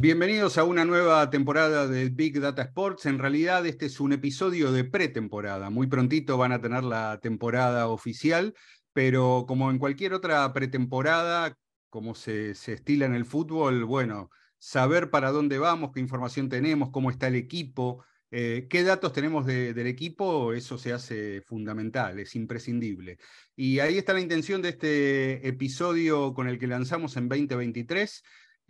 Bienvenidos a una nueva temporada de Big Data Sports. En realidad este es un episodio de pretemporada. Muy prontito van a tener la temporada oficial, pero como en cualquier otra pretemporada, como se, estila en el fútbol, bueno, saber para dónde vamos, qué información tenemos, cómo está el equipo, eh, qué datos tenemos del equipo, eso se hace fundamental, es imprescindible. Y ahí está la intención de este episodio con el que lanzamos en 2023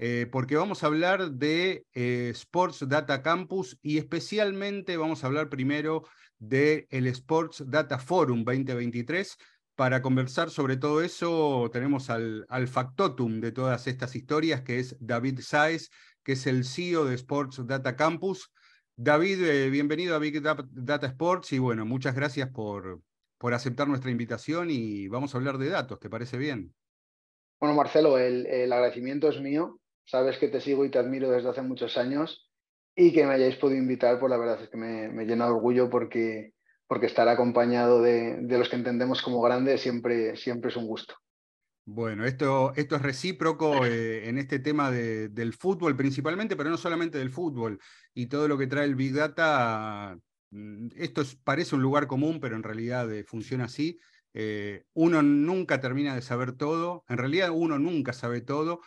eh, porque vamos a hablar de eh, Sports Data Campus y especialmente vamos a hablar primero del Sports Data Forum 2023. Para conversar sobre todo eso tenemos al, factotum de todas estas historias, que es David Saez, que es el CEO de Sports Data Campus. David, eh, bienvenido a Big Data Sports y bueno, muchas gracias por, por aceptar nuestra invitación y vamos a hablar de datos, ¿te parece bien? Bueno, Marcelo, el agradecimiento es mío sabes que te sigo y te admiro desde hace muchos años y que me hayáis podido invitar, pues la verdad es que me, llena de orgullo porque, porque estar acompañado de, los que entendemos como grandes siempre, siempre es un gusto. Bueno, esto, esto es recíproco eh, en este tema del fútbol principalmente, pero no solamente del fútbol y todo lo que trae el Big Data. Mm, esto parece un lugar común, pero en realidad eh, funciona así. Eh, uno nunca termina de saber todo, en realidad uno nunca sabe todo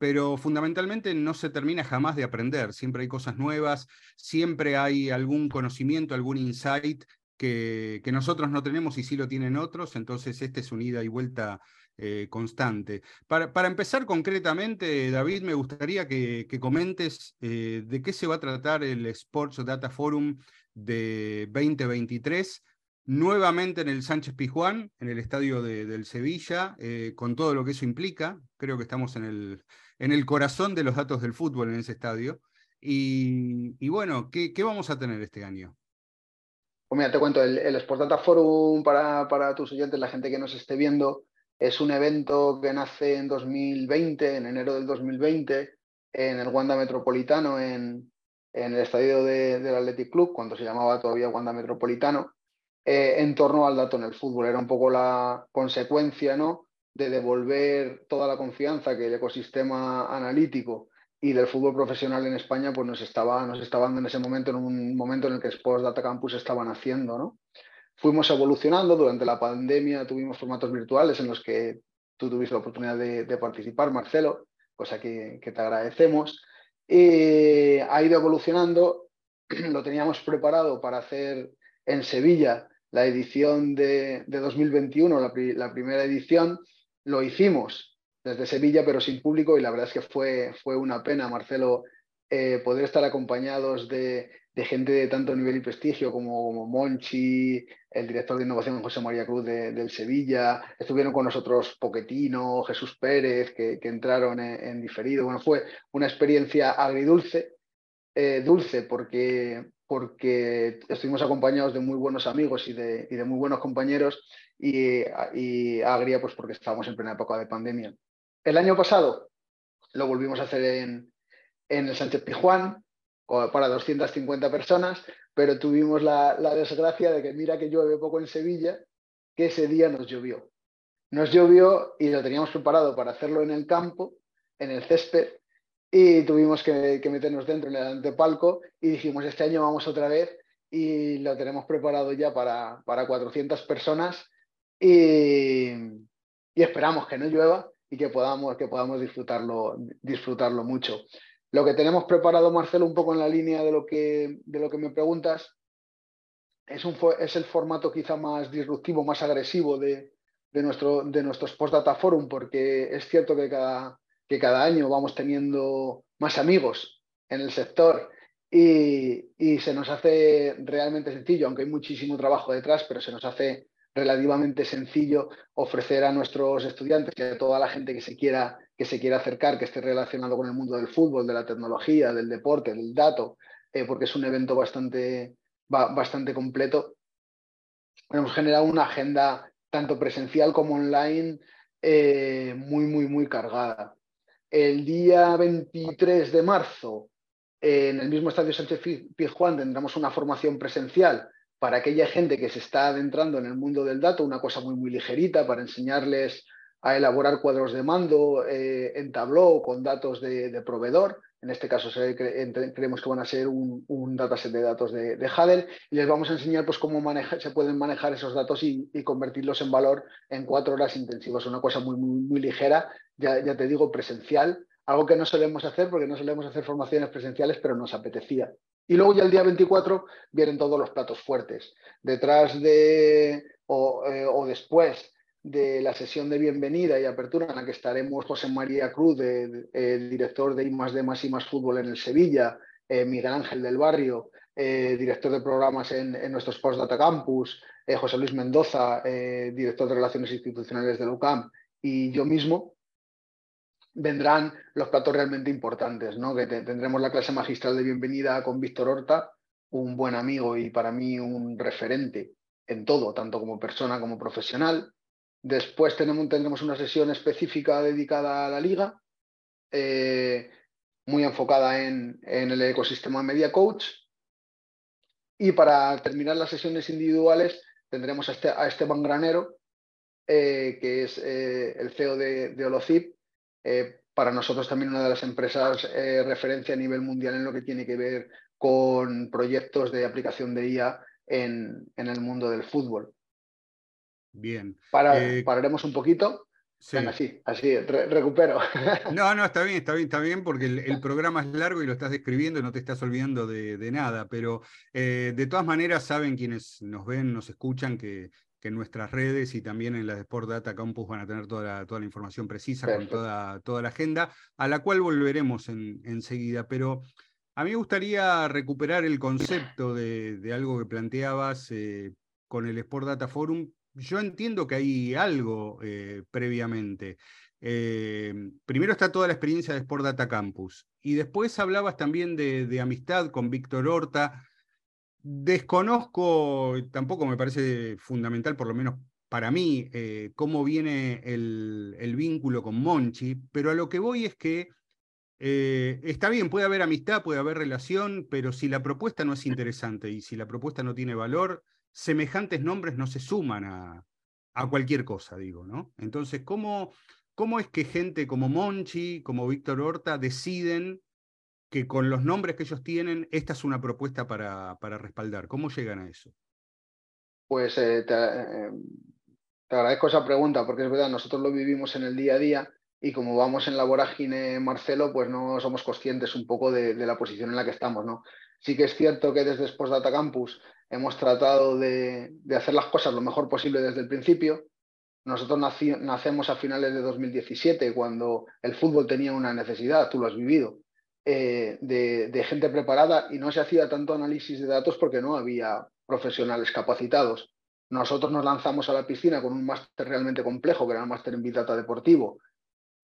pero fundamentalmente no se termina jamás de aprender, siempre hay cosas nuevas, siempre hay algún conocimiento, algún insight que, nosotros no tenemos y sí lo tienen otros, entonces este es un ida y vuelta eh, constante. Para, para, empezar concretamente, David, me gustaría que, que comentes eh, de qué se va a tratar el Sports Data Forum de 2023 nuevamente en el Sánchez Pijuán, en el estadio del Sevilla, eh, con todo lo que eso implica. Creo que estamos en el, en el corazón de los datos del fútbol en ese estadio. Y, bueno, ¿qué, vamos a tener este año? Pues mira, te cuento, el, el Sport Data Forum para, para tus oyentes, la gente que nos esté viendo, es un evento que nace en 2020, en enero del 2020, en el Wanda Metropolitano, en, en el estadio del Athletic Club, cuando se llamaba todavía Wanda Metropolitano, eh, en torno al dato en el fútbol. Era un poco la consecuencia ¿no? De devolver toda la confianza que el ecosistema analítico y del fútbol profesional en España pues nos estaba, nos estaba dando en ese momento, en un momento en el que Sports Data Campus estaban haciendo. ¿no? Fuimos evolucionando, durante la pandemia tuvimos formatos virtuales en los que tú tuviste la oportunidad de, participar, Marcelo, cosa que, te agradecemos. Y ha ido evolucionando, lo teníamos preparado para hacer en Sevilla la edición de, 2021, la primera edición, lo hicimos desde Sevilla, pero sin público, y la verdad es que fue, fue una pena, Marcelo, eh, poder estar acompañados de, gente de tanto nivel y prestigio como, Monchi, el director de innovación José María Cruz del Sevilla, estuvieron con nosotros Poquetino, Jesús Pérez, que, entraron en, diferido. Bueno, fue una experiencia agridulce, eh, dulce porque, porque estuvimos acompañados de muy buenos amigos y de, y de muy buenos compañeros y, agria pues porque estábamos en plena época de pandemia. El año pasado lo volvimos a hacer en, en el Sánchez Pijuán para 250 personas, pero tuvimos la, desgracia de que mira que llueve poco en Sevilla, que ese día nos llovió. Nos llovió y lo teníamos preparado para hacerlo en el campo, en el césped, y tuvimos que, meternos dentro en el antepalco y dijimos, este año vamos otra vez y lo tenemos preparado ya para, para 400 personas y, esperamos que no llueva y que podamos, que podamos disfrutarlo, disfrutarlo mucho. Lo que tenemos preparado, Marcelo, un poco en la línea de lo que, de lo que me preguntas, es, un, es el formato quizá más disruptivo, más agresivo de, de, nuestro, de nuestros Post Data Forum, porque es cierto que cada, que cada año vamos teniendo más amigos en el sector y, se nos hace realmente sencillo, aunque hay muchísimo trabajo detrás, pero se nos hace relativamente sencillo ofrecer a nuestros estudiantes y a toda la gente que se quiera, que se quiera acercar, que esté relacionado con el mundo del fútbol, de la tecnología, del deporte, del dato, eh, porque es un evento bastante, bastante completo. Hemos generado una agenda tanto presencial como online eh, muy, muy, muy cargada. El día 23 de marzo, en el mismo Estadio Sánchez Pizjuán, tendremos una formación presencial para aquella gente que se está adentrando en el mundo del dato, una cosa muy, muy ligerita para enseñarles a elaborar cuadros de mando eh, en Tableau con datos de, proveedor. En este caso creemos que van a ser un, dataset de datos de, de y les vamos a enseñar pues, cómo se pueden manejar esos datos y, convertirlos en valor en cuatro horas intensivas. Una cosa muy, muy, muy ligera, ya, ya te digo, presencial, algo que no solemos hacer porque no solemos hacer formaciones presenciales, pero nos apetecía. Y luego ya el día 24 vienen todos los platos fuertes. Detrás de o, eh, o después de la sesión de bienvenida y apertura en la que estaremos José María Cruz, el director de I más D más y más fútbol en el Sevilla, eh, Miguel Ángel del Barrio, eh, director de programas en, nuestros Postdata Campus, eh, José Luis Mendoza, director de Relaciones Institucionales de UCAM, y yo mismo, vendrán los platos realmente importantes, ¿no? que tendremos la clase magistral de bienvenida con Víctor Horta, un buen amigo y para mí un referente en todo, tanto como persona como profesional. Después tendremos una sesión específica dedicada a la liga, eh, muy enfocada en, el ecosistema Media Coach. Y para terminar las sesiones individuales tendremos a, este, Esteban Granero, eh, que es eh, el CEO de, de Holocip, para nosotros también una de las empresas referencia a nivel mundial en lo que tiene que ver con proyectos de aplicación de IA en el mundo del fútbol. Bien. Eh, pararemos un poquito. Sí. así, así, recupero. No, no, está bien, está bien, está bien, porque el, programa es largo y lo estás describiendo y no te estás olvidando de, nada, pero eh, de todas maneras saben quienes nos ven, nos escuchan, que, en nuestras redes y también en las de Sport Data Campus van a tener toda la, toda la información precisa con toda, toda, la agenda, a la cual volveremos enseguida, pero a mí me gustaría recuperar el concepto de, algo que planteabas eh, con el Sport Data Forum, yo entiendo que hay algo eh, previamente. Eh, primero está toda la experiencia de Sport Data Campus y después hablabas también de, amistad con Víctor Horta. Desconozco, tampoco me parece fundamental, por lo menos para mí, eh, cómo viene el, vínculo con Monchi, pero a lo que voy es que está bien, puede haber amistad, puede haber relación, pero si la propuesta no es interesante y si la propuesta no tiene valor, semejantes nombres no se suman a, cualquier cosa, digo, ¿no? Entonces, ¿cómo, ¿cómo es que gente como Monchi, como Víctor Horta, deciden que con los nombres que ellos tienen, esta es una propuesta para, para respaldar? ¿Cómo llegan a eso? Pues eh, te, eh, te, agradezco esa pregunta, porque es verdad, nosotros lo vivimos en el día a día y como vamos en la vorágine, Marcelo, pues no somos conscientes un poco de, la posición en la que estamos, ¿no? Sí que es cierto que desde Data Campus hemos tratado de, hacer las cosas lo mejor posible desde el principio. Nosotros nacemos a finales de 2017, cuando el fútbol tenía una necesidad, tú lo has vivido, eh, de, gente preparada y no se hacía tanto análisis de datos porque no había profesionales capacitados. Nosotros nos lanzamos a la piscina con un máster realmente complejo, que era el máster en Big Data Deportivo,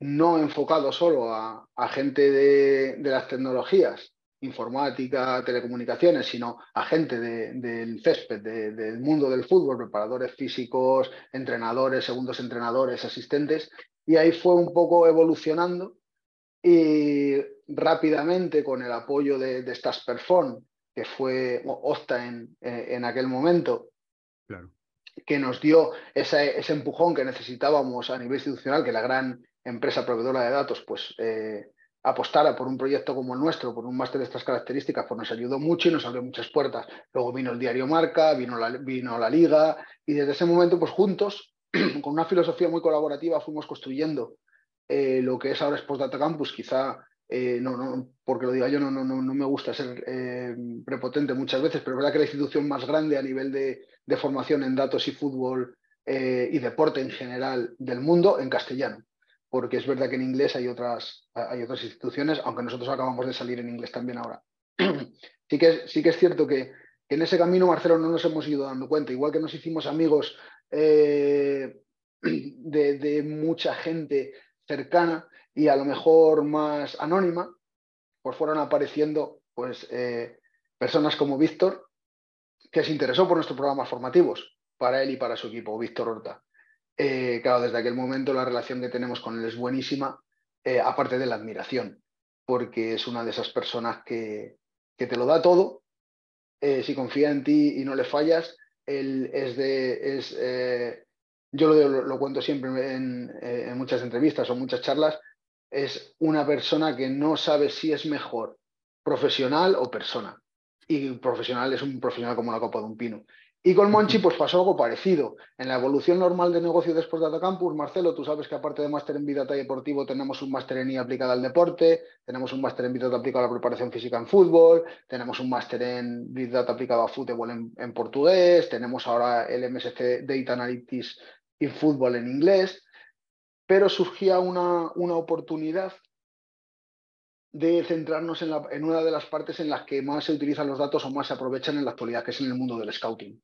no enfocado solo a, gente de, las tecnologías, informática, telecomunicaciones, sino a gente del césped, del mundo del fútbol, preparadores físicos, entrenadores, segundos entrenadores, asistentes, y ahí fue un poco evolucionando y rápidamente con el apoyo de, de Stasperfon, que fue Opta en, en aquel momento, que nos dio ese, ese, empujón que necesitábamos a nivel institucional, que la gran empresa proveedora de datos pues eh, apostara por un proyecto como el nuestro, por un máster de estas características, pues nos ayudó mucho y nos abrió muchas puertas. Luego vino el diario Marca, vino la, Liga y desde ese momento, pues juntos, con una filosofía muy colaborativa, fuimos construyendo eh, lo que es ahora Sports Data Campus. Quizá, eh, no, no, porque lo diga yo, no, no, no, me gusta ser eh, prepotente muchas veces, pero es verdad que la institución más grande a nivel de formación en datos y fútbol y deporte en general del mundo en castellano porque es verdad que en inglés hay otras, instituciones, aunque nosotros acabamos de salir en inglés también ahora. sí, que, sí que es cierto que, en ese camino, Marcelo, no nos hemos ido dando cuenta, igual que nos hicimos amigos eh, de, mucha gente cercana y a lo mejor más anónima, pues fueron apareciendo pues, eh, personas como Víctor, que se interesó por nuestros programas formativos, para él y para su equipo, Víctor Horta. Eh, claro, desde aquel momento la relación que tenemos con él es buenísima, eh, aparte de la admiración, porque es una de esas personas que, te lo da todo, eh, si confía en ti y no le fallas, él es de, es, yo lo, cuento siempre en, muchas entrevistas o muchas charlas, es una persona que no sabe si es mejor profesional o persona. Y profesional es un profesional como la copa de un pino. Y con Monchi pues pasó algo parecido. En la evolución normal de negocio de Sports Data Campus, Marcelo, tú sabes que aparte de máster en Vida Data Deportivo tenemos un máster en IA aplicada al deporte, tenemos un máster en Big Data aplicado a la preparación física en fútbol, tenemos un máster en Big Data aplicado a fútbol en, portugués, tenemos ahora el MSC Data Analytics y fútbol en inglés, pero surgía una, una oportunidad de centrarnos en, en, una de las partes en las que más se utilizan los datos o más se aprovechan en la actualidad, que es en el mundo del scouting.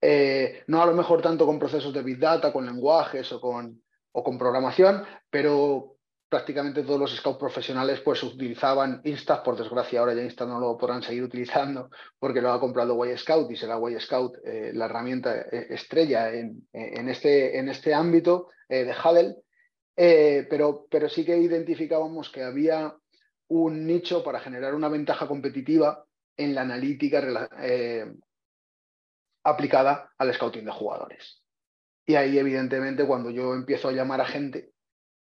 Eh, no a lo mejor tanto con procesos de Big Data, con lenguajes o con, o con programación, pero prácticamente todos los scouts profesionales pues utilizaban Insta, por desgracia ahora ya Insta no lo podrán seguir utilizando porque lo ha comprado Y Scout y será Y Scout eh, la herramienta eh, estrella en, en, este, en este ámbito de Hudl, pero, pero sí que identificábamos que había un nicho para generar una ventaja competitiva en la analítica aplicada al scouting de jugadores. Y ahí, evidentemente, cuando yo empiezo a llamar a gente,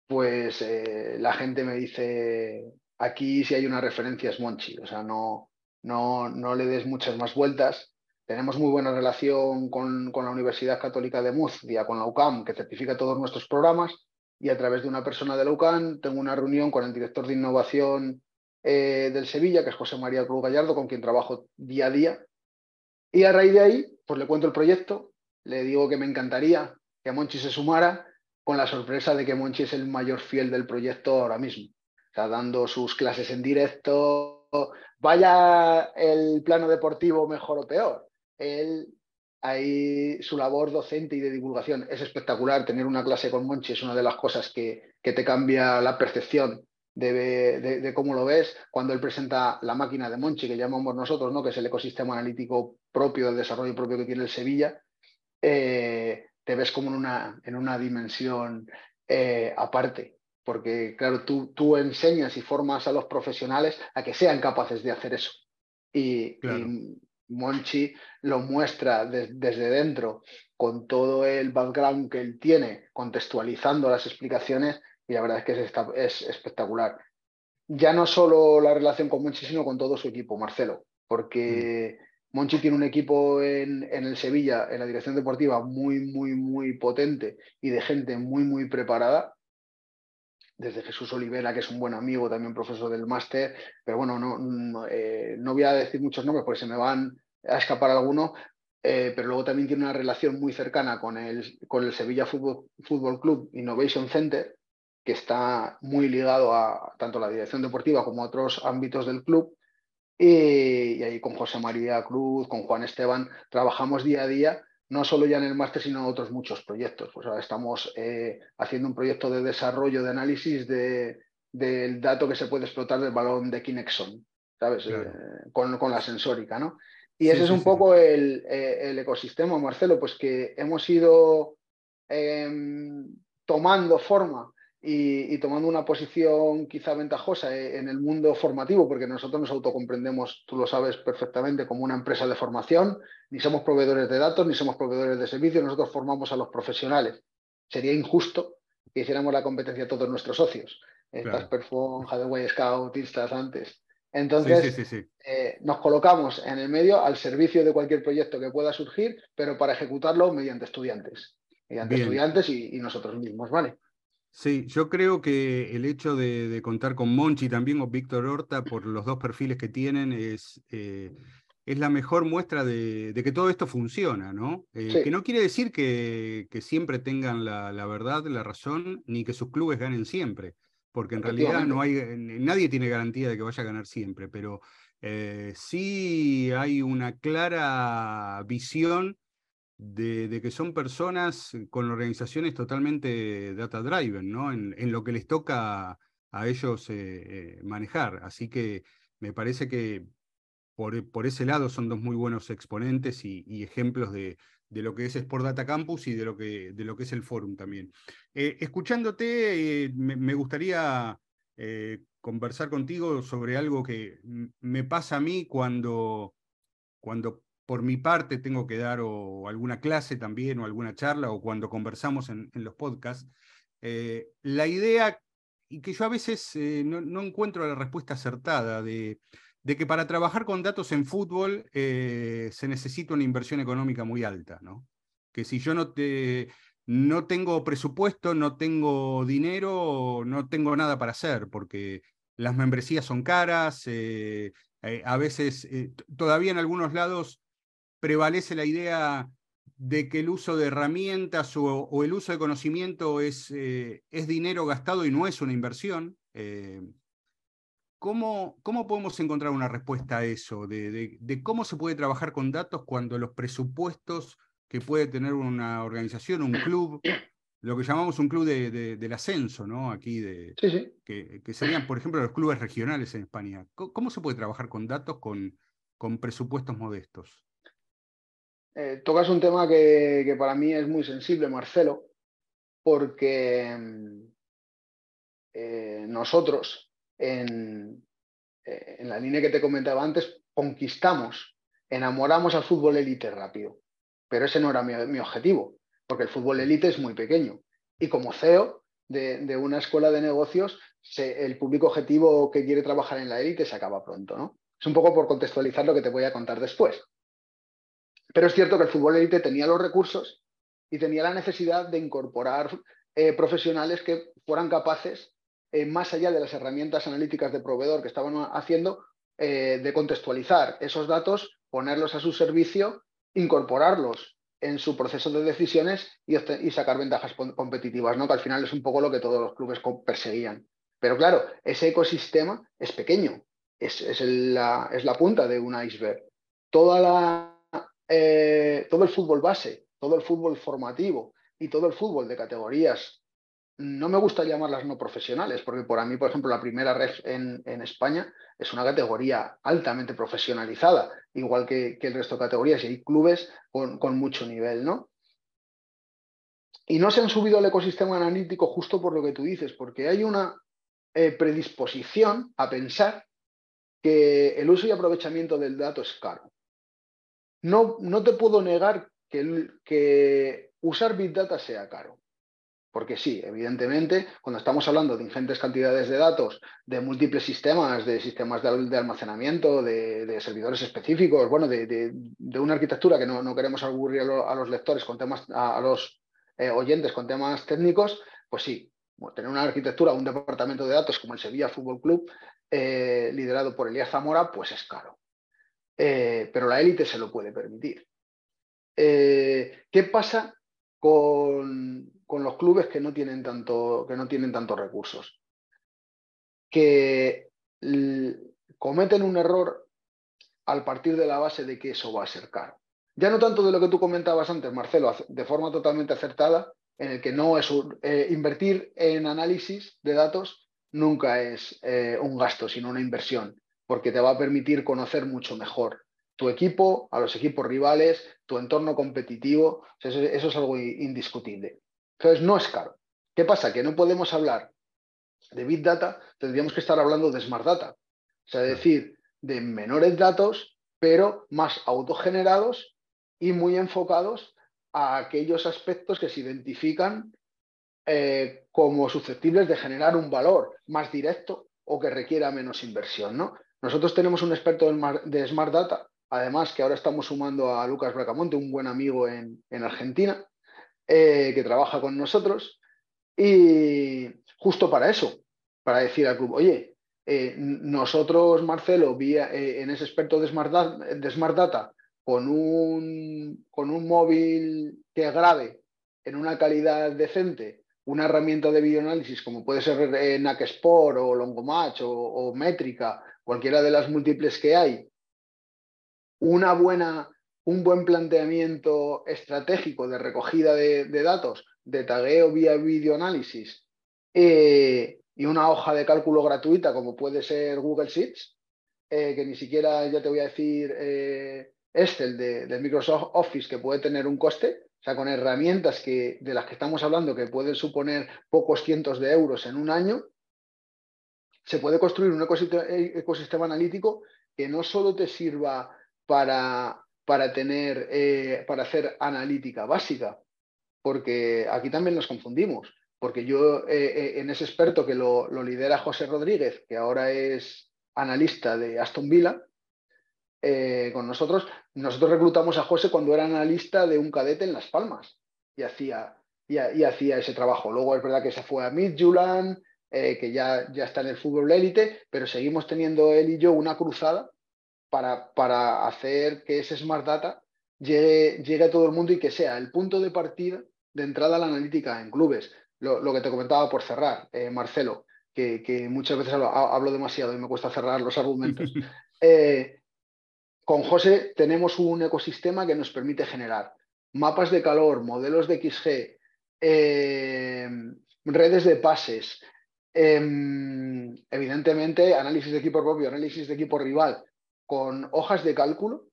pues eh, la gente me dice, aquí si hay una referencia es Monchi, o sea, no, no, no le des muchas más vueltas. Tenemos muy buena relación con, con la Universidad Católica de Murcia, con la UCAM, que certifica todos nuestros programas, y a través de una persona de la UCAN tengo una reunión con el director de innovación eh, del Sevilla, que es José María Cruz Gallardo, con quien trabajo día a día. Y a raíz de ahí, pues le cuento el proyecto, le digo que me encantaría que Monchi se sumara, con la sorpresa de que Monchi es el mayor fiel del proyecto ahora mismo. Está dando sus clases en directo, vaya el plano deportivo mejor o peor. Él ahí su labor docente y de divulgación es espectacular. Tener una clase con Monchi es una de las cosas que, que te cambia la percepción de, de, cómo lo ves. Cuando él presenta la máquina de Monchi, que llamamos nosotros, ¿no? que es el ecosistema analítico propio del desarrollo propio que tiene el Sevilla, eh, te ves como en una, en una dimensión eh, aparte. Porque, claro, tú, tú enseñas y formas a los profesionales a que sean capaces de hacer eso. y Monchi lo muestra desde dentro con todo el background que él tiene, contextualizando las explicaciones, y la verdad es que es, espectacular. Ya no solo la relación con Monchi, sino con todo su equipo, Marcelo, porque mm. Monchi tiene un equipo en, en, el Sevilla, en la dirección deportiva, muy, muy, muy potente y de gente muy, muy preparada desde Jesús Olivera, que es un buen amigo, también profesor del máster, pero bueno, no, no, eh, voy a decir muchos nombres porque se me van a escapar algunos, eh, pero luego también tiene una relación muy cercana con el, con el Sevilla Fútbol, Club Innovation Center, que está muy ligado a tanto la dirección deportiva como a otros ámbitos del club. Y, y ahí con José María Cruz, con Juan Esteban, trabajamos día a día no solo ya en el máster, sino en otros muchos proyectos. Pues ahora estamos eh, haciendo un proyecto de desarrollo, de análisis de, del dato que se puede explotar del balón de Kinexon, ¿sabes? Eh, con, con, la sensórica, ¿no? Y ese es un poco el, eh, el, ecosistema, Marcelo, pues que hemos ido em, tomando forma y, tomando una posición quizá ventajosa en el mundo formativo, porque nosotros nos autocomprendemos, tú lo sabes perfectamente, como una empresa de formación, ni somos proveedores de datos, ni somos proveedores de servicios, nosotros formamos a los profesionales. Sería injusto que hiciéramos la competencia a todos nuestros socios, claro. Perfon, Hathaway Scout, Instas antes. Entonces, eh, nos colocamos en el medio al servicio de cualquier proyecto que pueda surgir, pero para ejecutarlo mediante estudiantes, mediante estudiantes y, y nosotros mismos, ¿vale? Sí, yo creo que el hecho de, contar con Monchi también o Víctor Horta por los dos perfiles que tienen es, eh, es la mejor muestra de, que todo esto funciona, ¿no? Eh, que no quiere decir que, que siempre tengan la, la, verdad, la razón, ni que sus clubes ganen siempre, porque en realidad no hay, nadie tiene garantía de que vaya a ganar siempre, pero eh, sí hay una clara visión de, que son personas con organizaciones totalmente data driven, ¿no? En, lo que les toca a ellos eh, eh, manejar. Así que me parece que por, por, ese lado son dos muy buenos exponentes y, ejemplos de, de, lo que es Sport Data Campus y de lo que, de lo que es el forum también. Eh, escuchándote, me, gustaría conversar contigo sobre algo que me pasa a mí cuando, cuando por mi parte tengo que dar alguna clase también o alguna charla o cuando conversamos en, los podcasts, eh, la idea, y que yo a veces eh, no, encuentro la respuesta acertada, de, que para trabajar con datos en fútbol se necesita una inversión económica muy alta, ¿no? Que si yo no te no tengo presupuesto, no tengo dinero, no tengo nada para hacer, porque las membresías son caras, eh, eh, a veces eh, todavía en algunos lados prevalece la idea de que el uso de herramientas o, el uso de conocimiento es, es, dinero gastado y no es una inversión. ¿cómo, ¿cómo, podemos encontrar una respuesta a eso? de, cómo se puede trabajar con datos cuando los presupuestos que puede tener una organización, un club, lo que llamamos un club de, del ascenso, ¿no? Aquí, de, Que, serían, por ejemplo, los clubes regionales en España. ¿Cómo, se puede trabajar con datos con, con presupuestos modestos? Eh, tocas un tema que, para mí es muy sensible, Marcelo, porque eh, nosotros, en, eh, en la línea que te comentaba antes, conquistamos, enamoramos al fútbol élite rápido. Pero ese no era mi, objetivo, porque el fútbol élite es muy pequeño. Y como CEO de, una escuela de negocios, el público objetivo que quiere trabajar en la élite se acaba pronto. ¿no? Es un poco por contextualizar lo que te voy a contar después. Pero es cierto que el fútbol élite tenía los recursos y tenía la necesidad de incorporar eh, profesionales que fueran capaces, eh, más allá de las herramientas analíticas de proveedor que estaban haciendo, eh, de contextualizar esos datos, ponerlos a su servicio incorporarlos en su proceso de decisiones y, sacar ventajas competitivas, ¿no? que al final es un poco lo que todos los clubes perseguían. Pero claro, ese ecosistema es pequeño, es, la, es la, punta de un iceberg. Toda la, eh, todo el fútbol base, todo el fútbol formativo y todo el fútbol de categorías no me gusta llamarlas no profesionales, porque por mí, por ejemplo, la primera red en, España es una categoría altamente profesionalizada, igual que, el resto de categorías, y hay clubes con, mucho nivel, ¿no? Y no se han subido al ecosistema analítico justo por lo que tú dices, porque hay una eh, predisposición a pensar que el uso y aprovechamiento del dato es caro. No, no te puedo negar que, usar Big Data sea caro. Porque sí, evidentemente, cuando estamos hablando de ingentes cantidades de datos, de múltiples sistemas, de sistemas de, almacenamiento, de, servidores específicos, bueno, de, una arquitectura que no, queremos aburrir a, los lectores con temas, a, los eh, oyentes con temas técnicos, pues sí, tener una arquitectura, un departamento de datos como el Sevilla Fútbol Club, eh, liderado por Elías Zamora, pues es caro. Eh, pero la élite se lo puede permitir. ¿Qué pasa con, los clubes que no tienen tanto, que no tienen tantos recursos. Que cometen un error al partir de la base de que eso va a ser caro. Ya no tanto de lo que tú comentabas antes, Marcelo, de forma totalmente acertada, en el que no es eh, invertir en análisis de datos nunca es eh, un gasto, sino una inversión, porque te va a permitir conocer mucho mejor tu equipo, a los equipos rivales, tu entorno competitivo. eso, es algo indiscutible. Entonces, no es caro. ¿Qué pasa? Que no podemos hablar de Big Data, tendríamos que estar hablando de Smart Data. O sea, decir, de menores datos, pero más autogenerados y muy enfocados a aquellos aspectos que se identifican eh, como susceptibles de generar un valor más directo o que requiera menos inversión. ¿no? Nosotros tenemos un experto de Smart Data, además que ahora estamos sumando a Lucas Bracamonte, un buen amigo en Argentina, eh, que trabaja con nosotros y justo para eso, para decir al club, oye, eh, nosotros, Marcelo, vía, eh, en ese experto de Smart, de Smart Data con un, con un móvil que grabe en una calidad decente una herramienta de videoanálisis como puede ser NAC Sport o Longomatch o, o Métrica, cualquiera de las múltiples que hay, una buena un buen planteamiento estratégico de recogida de, datos, de tagueo vía videoanálisis eh, y una hoja de cálculo gratuita como puede ser Google Sheets, eh, que ni siquiera ya te voy a decir eh, Excel de, Microsoft Office que puede tener un coste, o sea, con herramientas que, de las que estamos hablando que pueden suponer pocos cientos de euros en un año, se puede construir un ecosistema analítico que no solo te sirva para para tener, eh, para hacer analítica básica, porque aquí también nos confundimos, porque yo eh, en ese experto que lo, lidera José Rodríguez, que ahora es analista de Aston Villa, con nosotros, nosotros reclutamos a José cuando era analista de un cadete en Las Palmas y hacía, y, hacía ese trabajo. Luego es verdad que se fue a Midtjylland, eh, que ya, ya está en el fútbol élite, pero seguimos teniendo él y yo una cruzada para, para hacer que ese Smart Data llegue, llegue, a todo el mundo y que sea el punto de partida de entrada a la analítica en clubes. Lo, que te comentaba por cerrar, eh, Marcelo, que, que, muchas veces hablo, demasiado y me cuesta cerrar los argumentos. Eh, con José tenemos un ecosistema que nos permite generar mapas de calor, modelos de XG, redes de pases, Em, evidentemente, análisis de equipo propio, análisis de equipo rival, con hojas de cálculo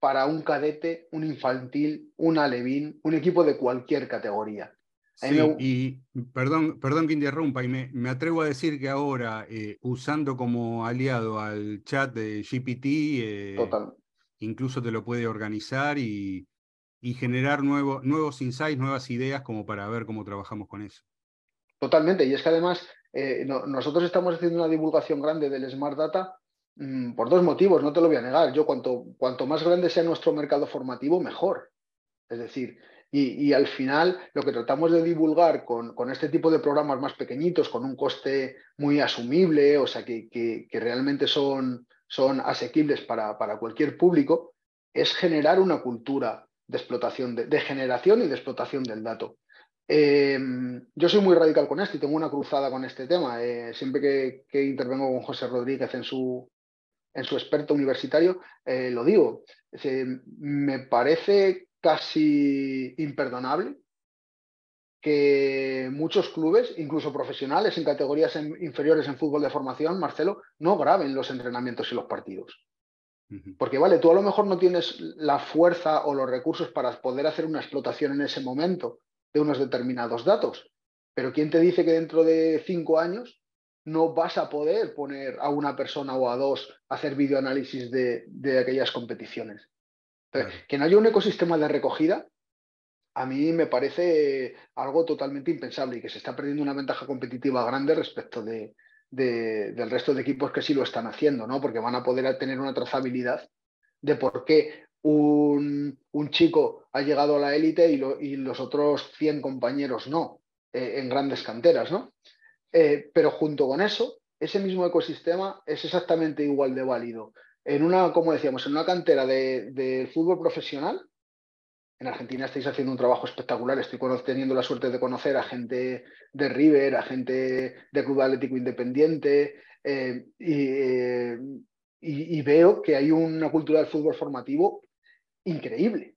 para un cadete, un infantil, un alevín, un equipo de cualquier categoría. Sí, y perdón, perdón que interrumpa, y me, atrevo a decir que ahora, eh, usando como aliado al chat de GPT, eh, incluso te lo puede organizar y, y generar nuevos insights, nuevas ideas como para ver cómo trabajamos con eso. Totalmente, y es que además eh, nosotros estamos haciendo una divulgación grande del Smart Data mm, por dos motivos, no te lo voy a negar. Yo cuanto, cuanto más grande sea nuestro mercado formativo, mejor. Es decir, y, al final lo que tratamos de divulgar con, con, este tipo de programas más pequeñitos, con un coste muy asumible, o sea, que, que, realmente son, son asequibles para, para, cualquier público, es generar una cultura de explotación, de generación y de explotación del dato. Em, yo soy muy radical con esto y tengo una cruzada con este tema. Eh, siempre que, intervengo con José Rodríguez en su, en su experto universitario, eh, lo digo. me parece casi imperdonable que muchos clubes, incluso profesionales en categorías inferiores en fútbol de formación, Marcelo, no graben los entrenamientos y los partidos. Porque vale, tú a lo mejor no tienes la fuerza o los recursos para poder hacer una explotación en ese momento, de unos determinados datos. Pero ¿quién te dice que dentro de cinco años no vas a poder poner a una persona o a dos a hacer videoanálisis de, de aquellas competiciones? Que no haya un ecosistema de recogida, a mí me parece algo totalmente impensable y que se está perdiendo una ventaja competitiva grande respecto de, del resto de equipos que sí lo están haciendo, ¿no? Porque van a poder tener una trazabilidad de por qué un, chico ha llegado a la élite y, los otros 100 compañeros no, eh, en grandes canteras, ¿no? Eh, pero junto con eso, ese mismo ecosistema es exactamente igual de válido. En una, como decíamos, en una cantera de, fútbol profesional, en Argentina estáis haciendo un trabajo espectacular. Estoy teniendo la suerte de conocer a gente de River, a gente de Club Atlético Independiente, eh, y, veo que hay una cultura del fútbol formativo increíble.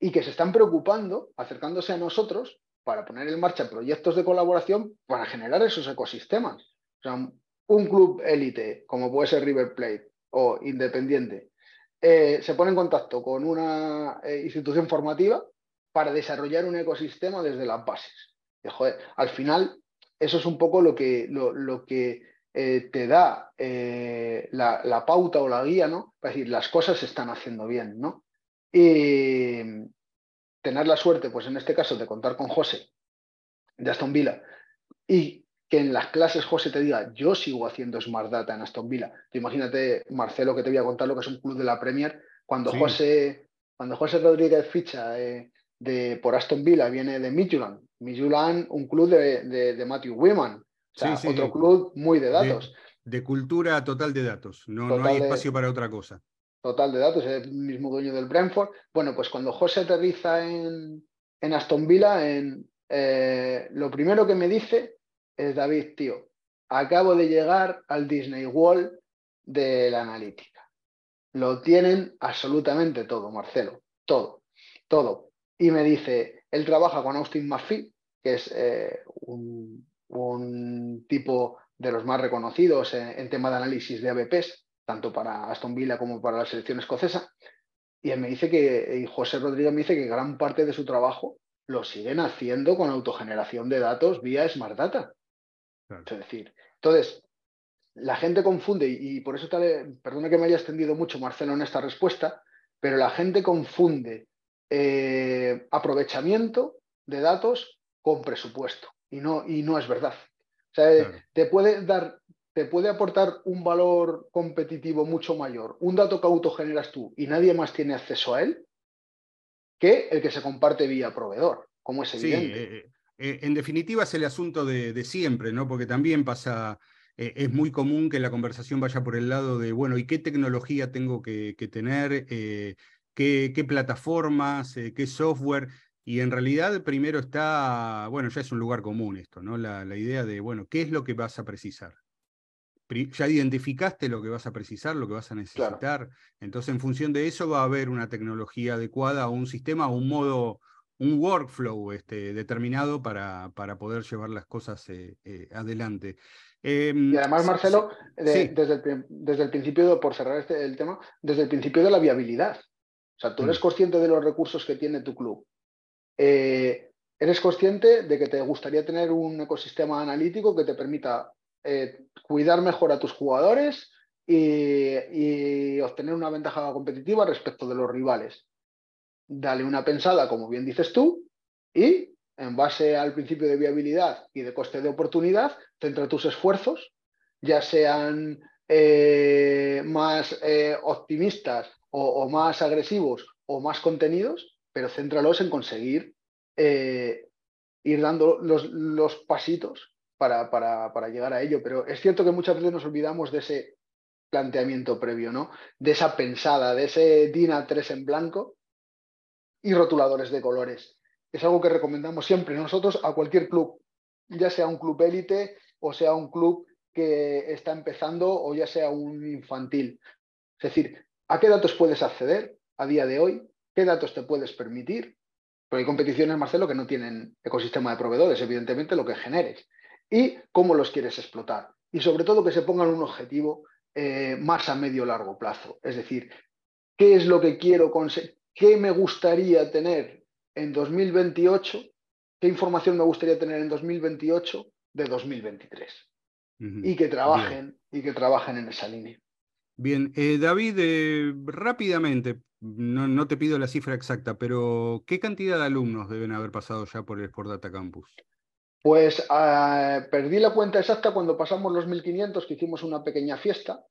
y que se están preocupando, acercándose a nosotros para poner en marcha proyectos de colaboración para generar esos ecosistemas. O sea, un club élite, como puede ser River Plate o Independiente, eh, se pone en contacto con una eh, institución formativa para desarrollar un ecosistema desde las bases. al final, eso es un poco lo que, lo que eh, te da eh, la, pauta o la guía, ¿no? Para decir, las cosas se están haciendo bien, ¿no? Y tener la suerte, pues en este caso, de contar con José de Aston Villa y que en las clases José te diga, yo sigo haciendo Smart Data en Aston Villa. imagínate, Marcelo, que te voy a contar lo que es un club de la Premier, cuando José cuando José Rodríguez ficha eh, de, por Aston Villa, viene de Midtjylland. Midtjylland, un club de, de Matthew Wiman, otro club muy de datos. De, cultura total de datos, no, no hay espacio para otra cosa. Total de datos, es el mismo dueño del Brentford. Bueno, pues cuando José aterriza en, en Aston Villa, en, eh, lo primero que me dice es, David, tío, acabo de llegar al Disney World de la analítica. Lo tienen absolutamente todo, Marcelo, todo, todo. Y me dice, él trabaja con Austin McPhee, que es eh, un, un tipo de los más reconocidos en, tema de análisis de ABPs, tanto para Aston Villa como para la selección escocesa. Y él me dice que, y José Rodríguez me dice que gran parte de su trabajo lo siguen haciendo con autogeneración de datos vía Smart Data. Es decir, entonces, la gente confunde, y, por eso, tal, perdona que me haya extendido mucho, Marcelo, en esta respuesta, pero la gente confunde eh, aprovechamiento de datos con presupuesto, y no, y no es verdad. O sea, te puede dar te puede aportar un valor competitivo mucho mayor, un dato que autogeneras tú y nadie más tiene acceso a él, que el que se comparte vía proveedor, como es evidente. Sí, eh, eh, en definitiva es el asunto de, siempre, ¿no? Porque también pasa, eh, es muy común que la conversación vaya por el lado de, bueno, ¿y qué tecnología tengo que, tener? Qué, plataformas? ¿Qué software? Y en realidad primero está, bueno, ya es un lugar común esto, ¿no? La, la idea de, bueno, ¿qué es lo que vas a precisar? ya identificaste lo que vas a precisar, lo que vas a necesitar. Entonces, en función de eso va a haber una tecnología adecuada o un sistema o un modo, un workflow este, determinado para, para poder llevar las cosas eh, eh, adelante. Em, y además, Marcelo, desde, el, desde, el, principio, por cerrar este, el tema, desde el principio de la viabilidad. O sea, tú eres mm. consciente de los recursos que tiene tu club. Eh, eres consciente de que te gustaría tener un ecosistema analítico que te permita cuidar mejor a tus jugadores y, obtener una ventaja competitiva respecto de los rivales. Dale una pensada, como bien dices tú, y en base al principio de viabilidad y de coste de oportunidad, centra tus esfuerzos, ya sean eh, más eh, optimistas o, más agresivos o más contenidos, pero céntralos en conseguir ir dando los, pasitos para, para, llegar a ello. Pero es cierto que muchas veces nos olvidamos de ese planteamiento previo, ¿no? De esa pensada, de ese DINA 3 en blanco y rotuladores de colores. Es algo que recomendamos siempre nosotros a cualquier club, ya sea un club élite o sea un club que está empezando o ya sea un infantil. Es decir, ¿a qué datos puedes acceder a día de hoy? ¿Qué datos te puedes permitir? Porque hay competiciones, Marcelo, que no tienen ecosistema de proveedores, evidentemente lo que generes y cómo los quieres explotar. Y sobre todo que se pongan un objetivo eh, más a medio largo plazo. Es decir, ¿qué es lo que quiero conseguir? ¿Qué me gustaría tener en 2028? ¿Qué información me gustaría tener en 2028 de 2023? Y que trabajen, y que trabajen en esa línea. Bien, eh, David, eh, rápidamente, no, no, te pido la cifra exacta, pero ¿qué cantidad de alumnos deben haber pasado ya por el Sport Data Campus? Pues ah, perdí la cuenta exacta cuando pasamos los 1500, que hicimos una pequeña fiesta.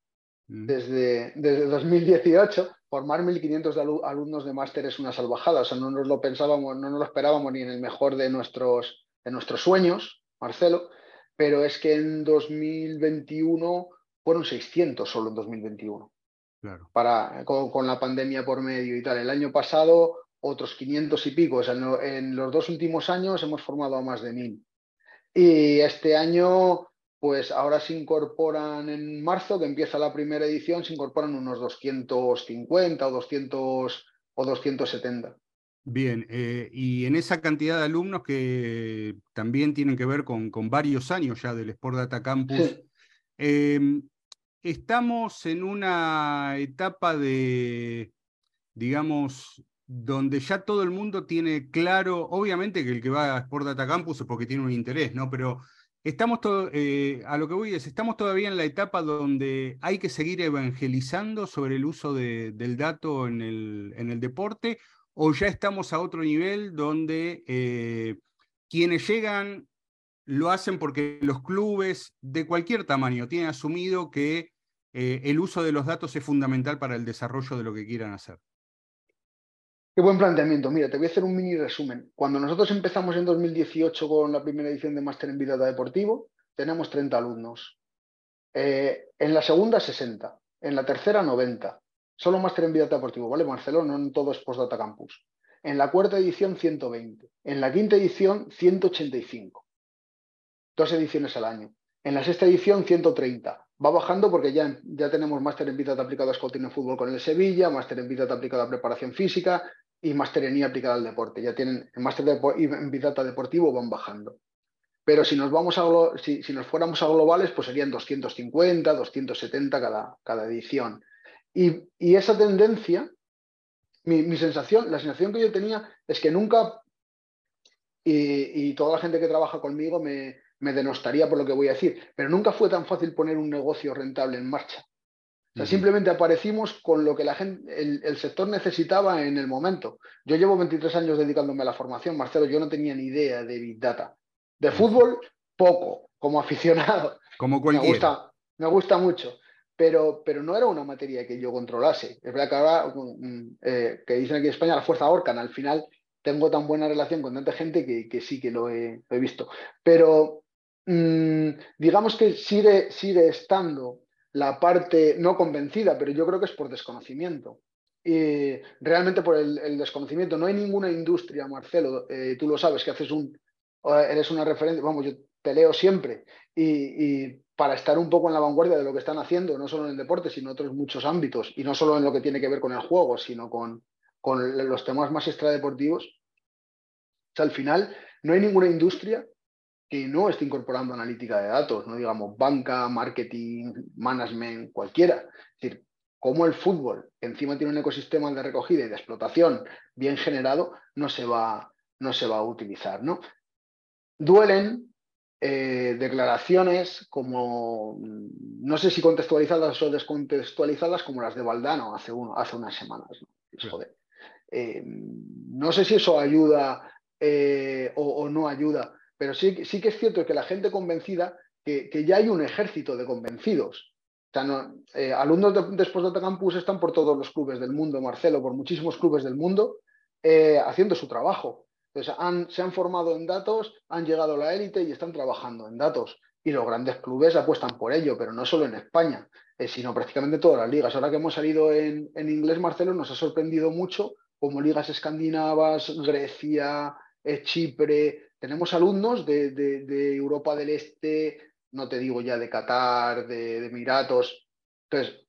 Desde, desde 2018. Formar 1500 alumnos de máster es una salvajada, o sea, no nos lo pensábamos, no nos lo esperábamos ni en el mejor de nuestros, de nuestros sueños, Marcelo, pero es que en 2021 fueron 600 solo en 2021. Claro. Para, con, la pandemia por medio y tal. El año pasado otros 500 y pico. O sea, en, en, los dos últimos años hemos formado a más de 1000. Y este año, pues ahora se incorporan en marzo, que empieza la primera edición, se incorporan unos 250 o 200 o 270. Bien, eh, y en esa cantidad de alumnos que también tienen que ver con, con varios años ya del Sport Data Campus, em, estamos en una etapa de, digamos, donde ya todo el mundo tiene claro, obviamente que el que va a Sport Data Campus es porque tiene un interés, ¿no? Pero estamos eh, a lo que voy es, estamos todavía en la etapa donde hay que seguir evangelizando sobre el uso del dato en el, en el, deporte, o ya estamos a otro nivel donde eh, quienes llegan lo hacen porque los clubes de cualquier tamaño tienen asumido que eh, el uso de los datos es fundamental para el desarrollo de lo que quieran hacer. Qué buen planteamiento. Mira, te voy a hacer un mini resumen. Cuando nosotros empezamos en 2018 con la primera edición de Máster en Vida Deportivo, tenemos 30 alumnos. Eh, en la segunda, 60. En la tercera, 90. Solo Máster en Vida Deportivo, ¿vale? Marcelo, no en todo es Postdata Campus. En la cuarta edición, 120. En la quinta edición, 185. Dos ediciones al año. En la sexta edición, 130. Va bajando porque ya, ya tenemos máster en vida aplicado a Scouting en fútbol con el Sevilla, máster en vida aplicado a preparación física, y máster en aplicada al deporte. Ya tienen el máster en Big Data deportivo van bajando. Pero si nos, vamos a, si, si, nos fuéramos a globales, pues serían 250, 270 cada, cada edición. Y, y esa tendencia, mi, mi, sensación, la sensación que yo tenía es que nunca, y, y, toda la gente que trabaja conmigo me, me denostaría por lo que voy a decir, pero nunca fue tan fácil poner un negocio rentable en marcha. O sea, simplemente aparecimos con lo que la gente, el, sector necesitaba en el momento. Yo llevo 23 años dedicándome a la formación, Marcelo, yo no tenía ni idea de Big Data. De fútbol, poco, como aficionado. Como cualquiera. Me gusta, me gusta mucho, pero, pero no era una materia que yo controlase. Es verdad que ahora, mm, eh, que dicen aquí en España, la fuerza Orcan, al final tengo tan buena relación con tanta gente que, sí que lo he, visto. Pero mm, digamos que sigue, sigue estando la parte no convencida, pero yo creo que es por desconocimiento. Y realmente por el, desconocimiento. No hay ninguna industria, Marcelo, eh, tú lo sabes, que haces un, eres una referencia, vamos, yo te leo siempre y, para estar un poco en la vanguardia de lo que están haciendo, no solo en el deporte, sino en otros muchos ámbitos, y no solo en lo que tiene que ver con el juego, sino con, con los temas más extradeportivos. O sea, al final no hay ninguna industria que no esté incorporando analítica de datos, no digamos banca, marketing, management, cualquiera. Es decir, como el fútbol, encima tiene un ecosistema de recogida y de explotación bien generado, no se va, no se va a utilizar. ¿no? Duelen eh, declaraciones como, no sé si contextualizadas o descontextualizadas, como las de Valdano hace, uno, hace unas semanas. ¿no? Eh, no sé si eso ayuda eh, o, no ayuda, pero sí, sí que es cierto que la gente convencida, que, ya hay un ejército de convencidos. O sea, eh, alumnos de, de Campus están por todos los clubes del mundo, Marcelo, por muchísimos clubes del mundo, eh, haciendo su trabajo. Entonces, se han formado en datos, han llegado a la élite y están trabajando en datos. Y los grandes clubes apuestan por ello, pero no solo en España, eh, sino prácticamente todas las ligas. Ahora que hemos salido en, en inglés, Marcelo, nos ha sorprendido mucho como ligas escandinavas, Grecia, Chipre, tenemos alumnos de, Europa del Este, no te digo ya de Qatar, de, Emiratos. Entonces,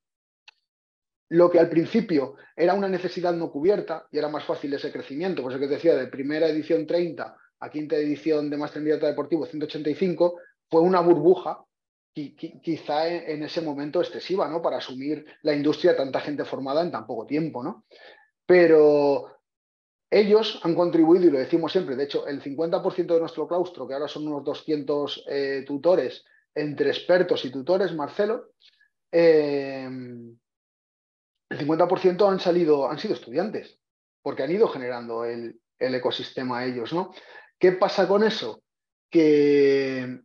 lo que al principio era una necesidad no cubierta y era más fácil ese crecimiento, pues eso que te decía, de primera edición 30 a quinta edición de Máster en Deportivo 185, fue una burbuja quizá en, ese momento excesiva, ¿no? Para asumir la industria tanta gente formada en tan poco tiempo, ¿no? Pero ellos han contribuido, y lo decimos siempre, de hecho, el 50% de nuestro claustro, que ahora son unos 200 eh, tutores, entre expertos y tutores, Marcelo, eh, el 50% han, salido, han sido estudiantes, porque han ido generando el, ecosistema ellos, ¿no? ¿Qué pasa con eso? Que en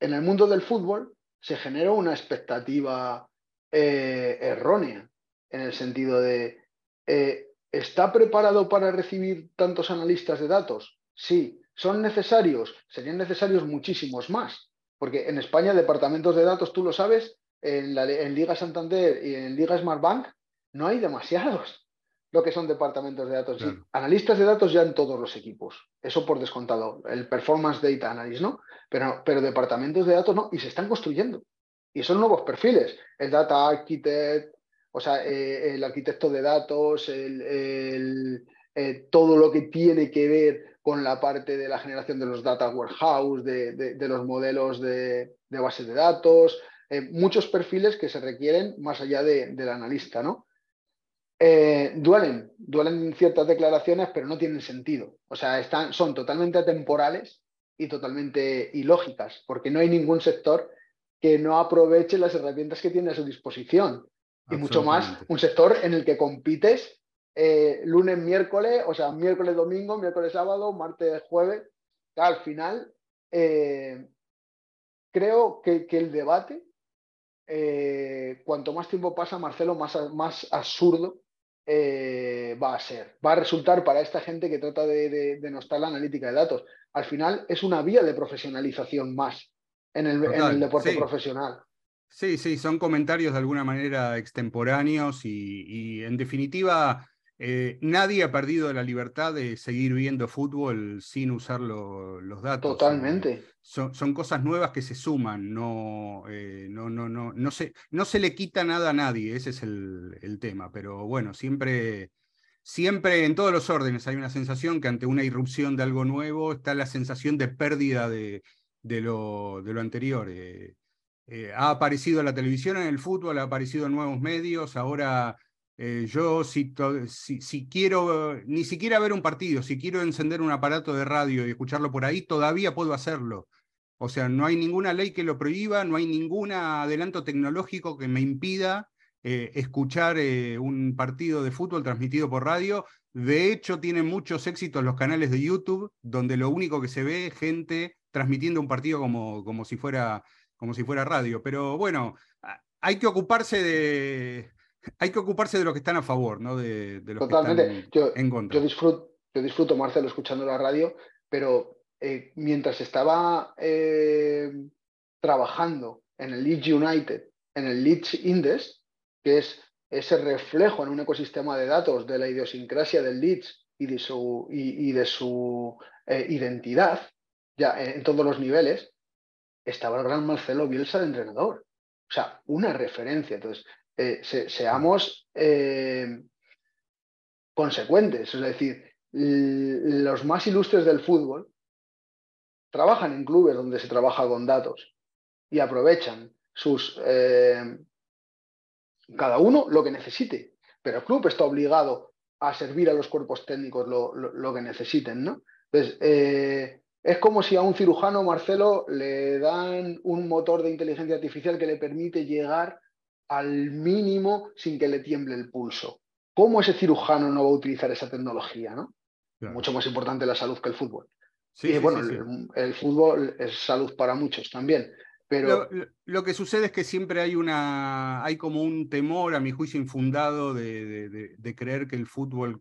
el mundo del fútbol se generó una expectativa eh, errónea, en el sentido de ¿Está preparado para recibir tantos analistas de datos? Sí. ¿Son necesarios? Serían necesarios muchísimos más, porque en España departamentos de datos, tú lo sabes, en, la, Liga Santander y en Liga Smartbank no hay demasiados lo que son departamentos de datos. Analistas de datos ya en todos los equipos, eso por descontado, el Performance Data Analyst, ¿no? Pero, pero departamentos de datos no, y se están construyendo. Y son nuevos perfiles, el Data Architect, o sea, eh, el arquitecto de datos, el, eh, todo lo que tiene que ver con la parte de la generación de los data warehouse, de, los modelos de, bases de datos, eh, muchos perfiles que se requieren más allá del analista, ¿no? duelen, duelen ciertas declaraciones, pero no tienen sentido. O sea, están, son totalmente atemporales y totalmente ilógicas, porque no hay ningún sector que no aproveche las herramientas que tiene a su disposición y mucho más un sector en el que compites eh, lunes, miércoles, o sea, miércoles, domingo, miércoles, sábado, martes, jueves. Al final, eh, creo que, el debate, eh, cuanto más tiempo pasa, Marcelo, más, más absurdo va a ser. Va a resultar para esta gente que trata de, de, denostar la analítica de datos. Al final, es una vía de profesionalización más en el, deporte profesional. Sí, sí, son comentarios de alguna manera extemporáneos y, en definitiva eh, nadie ha perdido la libertad de seguir viendo fútbol sin usar los datos. Totalmente. Son, son, cosas nuevas que se suman, no, eh, no, no, no, no, se, no se le quita nada a nadie, ese es el, el tema, pero bueno, siempre... Siempre en todos los órdenes hay una sensación que ante una irrupción de algo nuevo está la sensación de pérdida de, de, lo, de lo anterior. Eh, eh, ha aparecido en la televisión, en el fútbol, ha aparecido en nuevos medios. Ahora eh, yo si, quiero ni siquiera ver un partido, si quiero encender un aparato de radio y escucharlo por ahí, todavía puedo hacerlo. O sea, no hay ninguna ley que lo prohíba, no hay ningún adelanto tecnológico que me impida eh, escuchar un partido de fútbol transmitido por radio. De hecho, tienen muchos éxitos los canales de YouTube, donde lo único que se ve es gente transmitiendo un partido como, como, si, fuera, como si fuera radio. Pero bueno, hay que ocuparse de, hay que ocuparse de los que están a favor, ¿no? De, los Totalmente. que están yo, en contra. Yo disfruto, yo disfruto, Marcelo, escuchando la radio, pero eh, mientras estaba trabajando en el Leeds United, en el Leeds Index, que es ese reflejo en un ecosistema de datos de la idiosincrasia del leads y de su, y, de su eh, identidad, ya en todos los niveles, estaba el gran Marcelo Bielsa de entrenador. O sea, una referencia. Entonces, eh, seamos eh, consecuentes. Es decir, los más ilustres del fútbol trabajan en clubes donde se trabaja con datos y aprovechan sus cada uno lo que necesite, pero el club está obligado a servir a los cuerpos técnicos lo, que necesiten, ¿no? Entonces, eh, es como si a un cirujano, Marcelo, le dan un motor de inteligencia artificial que le permite llegar al mínimo sin que le tiemble el pulso. ¿Cómo ese cirujano no va a utilizar esa tecnología? ¿no? Mucho más importante la salud que el fútbol. Sí, y bueno, el, fútbol es salud para muchos también. Lo, que sucede es que siempre hay una, hay como un temor, a mi juicio infundado, de, creer que el fútbol,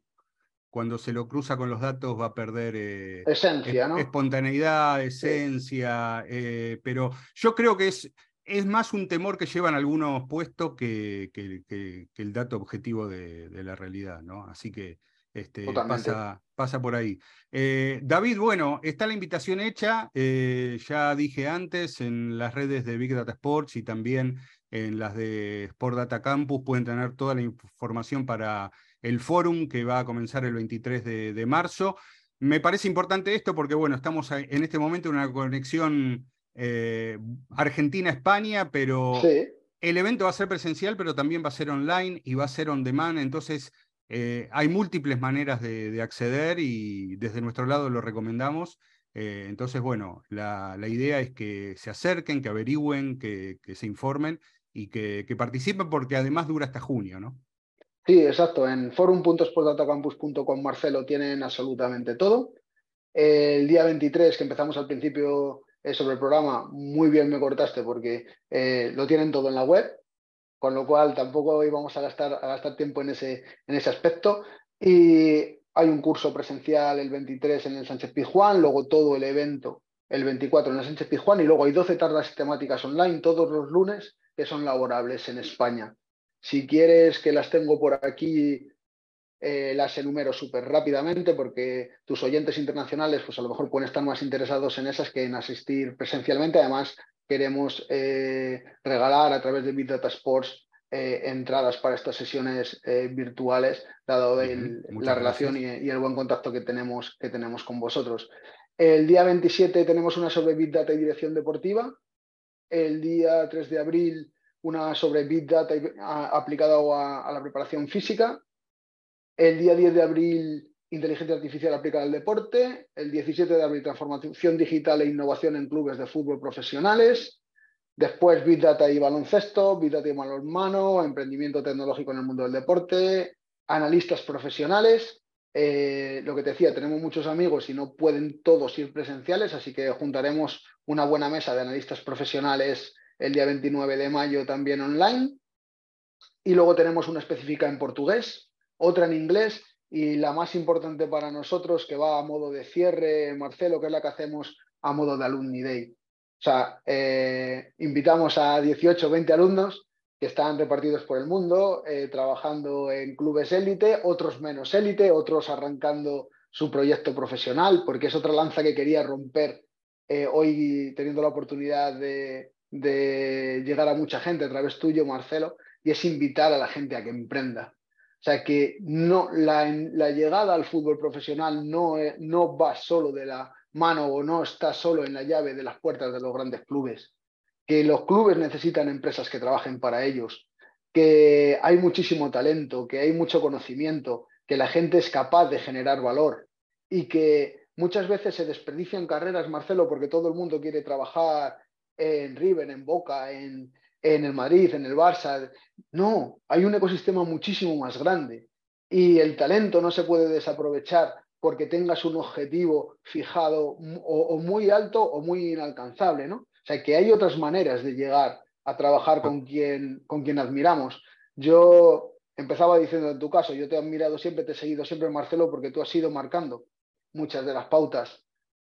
cuando se lo cruza con los datos, va a perder eh, esencia, ¿no? espontaneidad, esencia. Eh, pero yo creo que es, es más un temor que llevan algunos puestos que, que, el dato objetivo de, la realidad, ¿no? Así que este, pasa, pasa, por ahí. Eh, David, bueno, está la invitación hecha, ya dije antes, en las redes de Big Data Sports y también en las de Sport Data Campus pueden tener toda la información para el fórum que va a comenzar el 23 de, marzo. Me parece importante esto porque, bueno, estamos en este momento en una conexión eh, Argentina-España, pero el evento va a ser presencial, pero también va a ser online y va a ser on demand, entonces eh, hay múltiples maneras de, acceder y desde nuestro lado lo recomendamos. Eh, entonces, bueno, la, idea es que se acerquen, que averigüen, que, se informen y que, participen porque además dura hasta junio, ¿no? Sí, exacto. En forum.sportdatacampus.com, Marcelo, tienen absolutamente todo. El día 23, que empezamos al principio eh, sobre el programa, muy bien me cortaste porque lo tienen todo en la web con lo cual tampoco íbamos a gastar, a gastar tiempo en ese, aspecto. Y hay un curso presencial el 23 en el Sánchez Pizjuán, luego todo el evento el 24 en el Sánchez Pizjuán y luego hay 12 tardas temáticas online todos los lunes que son laborables en España. Si quieres que las tengo por aquí, eh, las enumero súper rápidamente porque tus oyentes internacionales pues a lo mejor pueden estar más interesados en esas que en asistir presencialmente. Además, queremos eh, regalar a través de Big Data Sports eh, entradas para estas sesiones eh, virtuales, dado la relación y, el buen contacto que tenemos, que tenemos con vosotros. El día 27 tenemos una sobre Big Data y dirección deportiva. El día 3 de abril una sobre Big Data aplicada a la preparación física. El día 10 de abril Inteligencia Artificial aplicada al deporte, el 17 de abril Transformación Digital e Innovación en Clubes de Fútbol Profesionales, después Big Data y Baloncesto, Big Data y Balonmano, Emprendimiento Tecnológico en el Mundo del Deporte, Analistas Profesionales, eh, lo que te decía, tenemos muchos amigos y no pueden todos ir presenciales, así que juntaremos una buena mesa de analistas profesionales el día 29 de mayo también online. Y luego tenemos una específica en portugués, otra en inglés y la más importante para nosotros, que va a modo de cierre, Marcelo, que es la que hacemos a modo de Alumni Day. O sea, eh, invitamos a 18 o 20 alumnos que están repartidos por el mundo, eh, trabajando en clubes élite, otros menos élite, otros arrancando su proyecto profesional, porque es otra lanza que quería romper eh, hoy teniendo la oportunidad de, de llegar a mucha gente a través tuyo, Marcelo, y es invitar a la gente a que emprenda o sea que no, la, llegada al fútbol profesional no, no va solo de la mano o no está solo en la llave de las puertas de los grandes clubes. Que los clubes necesitan empresas que trabajen para ellos, que hay muchísimo talento, que hay mucho conocimiento, que la gente es capaz de generar valor y que muchas veces se desperdician carreras, Marcelo, porque todo el mundo quiere trabajar en River, en Boca, en, en el Madrid, en el Barça. No, hay un ecosistema muchísimo más grande y el talento no se puede desaprovechar porque tengas un objetivo fijado o, muy alto o muy inalcanzable, ¿no? O sea, que hay otras maneras de llegar a trabajar con quien, con quien admiramos. Yo empezaba diciendo en tu caso, yo te he admirado siempre, te he seguido siempre, Marcelo, porque tú has ido marcando muchas de las pautas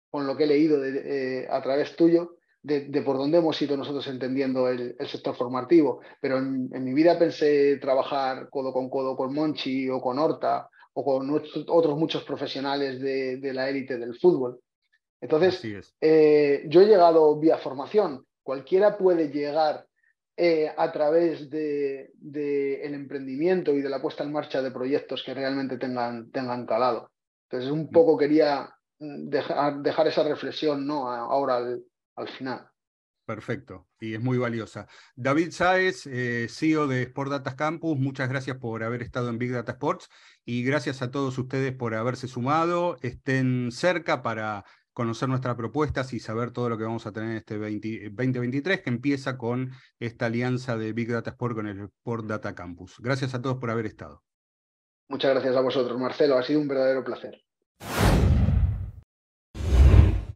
con lo que he leído eh, a través tuyo de, por dónde hemos ido nosotros entendiendo el, sector formativo. Pero en, mi vida pensé trabajar codo con codo con Monchi o con Horta o con otros muchos profesionales de, la élite del fútbol. Entonces, eh, yo he llegado vía formación. Cualquiera puede llegar eh, a través del de, emprendimiento y de la puesta en marcha de proyectos que realmente tengan, tengan calado. Entonces, un mm. poco quería mm, dejar, dejar esa reflexión ¿no? ahora al, al final. Perfecto, y es muy valiosa. David Sáez, eh, CEO de Sport Data Campus, muchas gracias por haber estado en Big Data Sports y gracias a todos ustedes por haberse sumado. Estén cerca para conocer nuestras propuestas y saber todo lo que vamos a tener en este 2023, que empieza con esta alianza de Big Data Sport con el Sport Data Campus. Gracias a todos por haber estado. Muchas gracias a vosotros, Marcelo. Ha sido un verdadero placer.